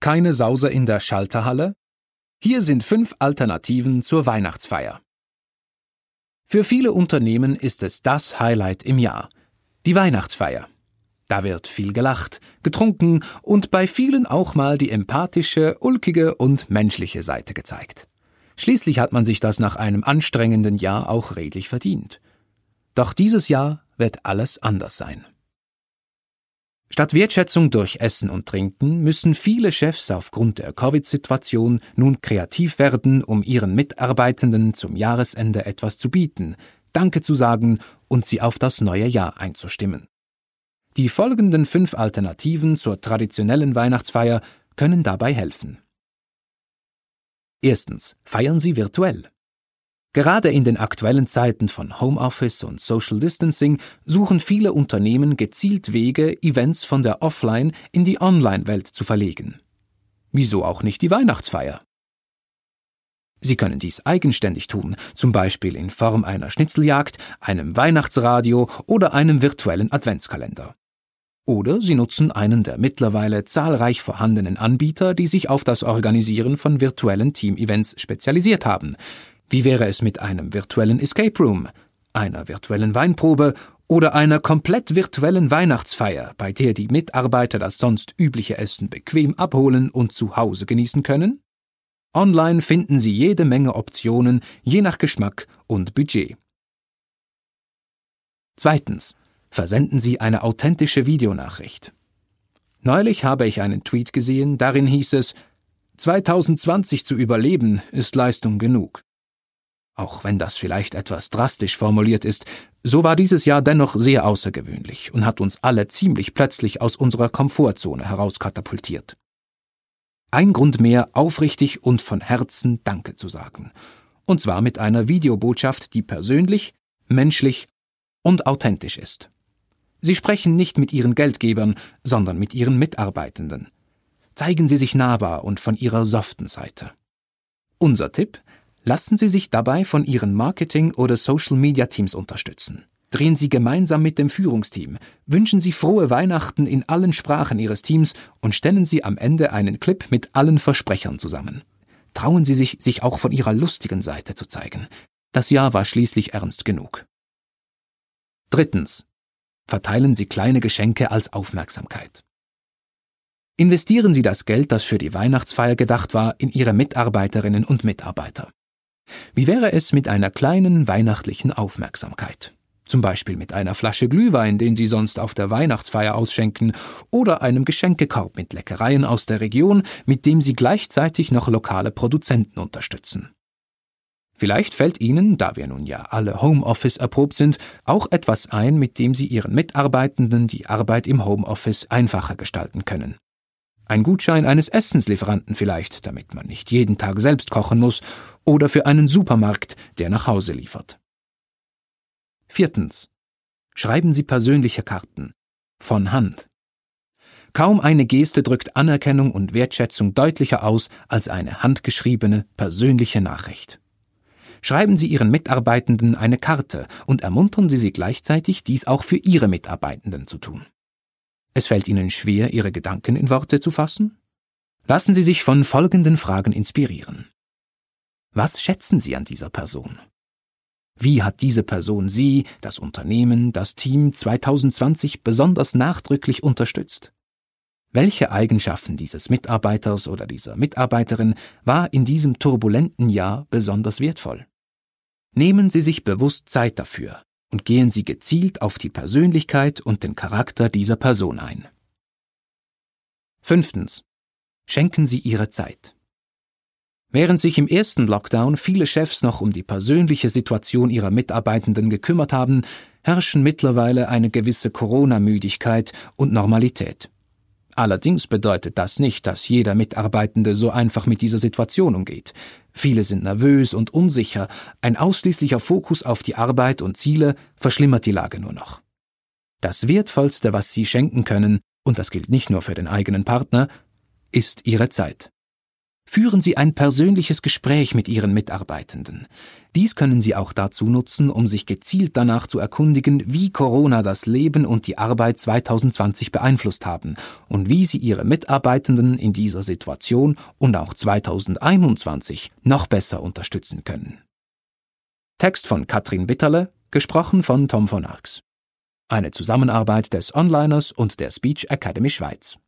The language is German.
Keine Sause in der Schalterhalle? Hier sind fünf Alternativen zur Weihnachtsfeier. Für viele Unternehmen ist es das Highlight im Jahr, die Weihnachtsfeier. Da wird viel gelacht, getrunken und bei vielen auch mal die empathische, ulkige und menschliche Seite gezeigt. Schließlich hat man sich das nach einem anstrengenden Jahr auch redlich verdient. Doch dieses Jahr wird alles anders sein. Statt Wertschätzung durch Essen und Trinken müssen viele Chefs aufgrund der Covid-Situation nun kreativ werden, um ihren Mitarbeitenden zum Jahresende etwas zu bieten, Danke zu sagen und sie auf das neue Jahr einzustimmen. Die folgenden fünf Alternativen zur traditionellen Weihnachtsfeier können dabei helfen. Erstens. Feiern Sie virtuell. Gerade in den aktuellen Zeiten von Homeoffice und Social Distancing suchen viele Unternehmen gezielt Wege, Events von der Offline in die Online-Welt zu verlegen. Wieso auch nicht die Weihnachtsfeier? Sie können dies eigenständig tun, zum Beispiel in Form einer Schnitzeljagd, einem Weihnachtsradio oder einem virtuellen Adventskalender. Oder Sie nutzen einen der mittlerweile zahlreich vorhandenen Anbieter, die sich auf das Organisieren von virtuellen Team-Events spezialisiert haben, wie wäre es mit einem virtuellen Escape Room, einer virtuellen Weinprobe oder einer komplett virtuellen Weihnachtsfeier, bei der die Mitarbeiter das sonst übliche Essen bequem abholen und zu Hause genießen können? Online finden Sie jede Menge Optionen, je nach Geschmack und Budget. Zweitens. Versenden Sie eine authentische Videonachricht. Neulich habe ich einen Tweet gesehen, darin hieß es 2020 zu überleben ist Leistung genug. Auch wenn das vielleicht etwas drastisch formuliert ist, so war dieses Jahr dennoch sehr außergewöhnlich und hat uns alle ziemlich plötzlich aus unserer Komfortzone herauskatapultiert. Ein Grund mehr, aufrichtig und von Herzen Danke zu sagen. Und zwar mit einer Videobotschaft, die persönlich, menschlich und authentisch ist. Sie sprechen nicht mit Ihren Geldgebern, sondern mit Ihren Mitarbeitenden. Zeigen Sie sich nahbar und von Ihrer soften Seite. Unser Tipp? Lassen Sie sich dabei von Ihren Marketing- oder Social-Media-Teams unterstützen. Drehen Sie gemeinsam mit dem Führungsteam, wünschen Sie frohe Weihnachten in allen Sprachen Ihres Teams und stellen Sie am Ende einen Clip mit allen Versprechern zusammen. Trauen Sie sich, sich auch von Ihrer lustigen Seite zu zeigen. Das Jahr war schließlich ernst genug. Drittens. Verteilen Sie kleine Geschenke als Aufmerksamkeit. Investieren Sie das Geld, das für die Weihnachtsfeier gedacht war, in Ihre Mitarbeiterinnen und Mitarbeiter. Wie wäre es mit einer kleinen weihnachtlichen Aufmerksamkeit? Zum Beispiel mit einer Flasche Glühwein, den Sie sonst auf der Weihnachtsfeier ausschenken, oder einem Geschenkekorb mit Leckereien aus der Region, mit dem Sie gleichzeitig noch lokale Produzenten unterstützen. Vielleicht fällt Ihnen, da wir nun ja alle Homeoffice erprobt sind, auch etwas ein, mit dem Sie Ihren Mitarbeitenden die Arbeit im Homeoffice einfacher gestalten können. Ein Gutschein eines Essenslieferanten vielleicht, damit man nicht jeden Tag selbst kochen muss, oder für einen Supermarkt, der nach Hause liefert. Viertens. Schreiben Sie persönliche Karten. Von Hand. Kaum eine Geste drückt Anerkennung und Wertschätzung deutlicher aus als eine handgeschriebene, persönliche Nachricht. Schreiben Sie Ihren Mitarbeitenden eine Karte und ermuntern Sie sie gleichzeitig, dies auch für Ihre Mitarbeitenden zu tun. Es fällt Ihnen schwer, Ihre Gedanken in Worte zu fassen? Lassen Sie sich von folgenden Fragen inspirieren. Was schätzen Sie an dieser Person? Wie hat diese Person Sie, das Unternehmen, das Team 2020 besonders nachdrücklich unterstützt? Welche Eigenschaften dieses Mitarbeiters oder dieser Mitarbeiterin war in diesem turbulenten Jahr besonders wertvoll? Nehmen Sie sich bewusst Zeit dafür, und gehen Sie gezielt auf die Persönlichkeit und den Charakter dieser Person ein. Fünftens. Schenken Sie Ihre Zeit. Während sich im ersten Lockdown viele Chefs noch um die persönliche Situation ihrer Mitarbeitenden gekümmert haben, herrschen mittlerweile eine gewisse Corona-Müdigkeit und Normalität. Allerdings bedeutet das nicht, dass jeder Mitarbeitende so einfach mit dieser Situation umgeht. Viele sind nervös und unsicher, ein ausschließlicher Fokus auf die Arbeit und Ziele verschlimmert die Lage nur noch. Das Wertvollste, was Sie schenken können, und das gilt nicht nur für den eigenen Partner, ist Ihre Zeit. Führen Sie ein persönliches Gespräch mit Ihren Mitarbeitenden. Dies können Sie auch dazu nutzen, um sich gezielt danach zu erkundigen, wie Corona das Leben und die Arbeit 2020 beeinflusst haben und wie Sie Ihre Mitarbeitenden in dieser Situation und auch 2021 noch besser unterstützen können. Text von Katrin Bitterle, gesprochen von Tom von Arx. Eine Zusammenarbeit des Onliners und der Speech Academy Schweiz.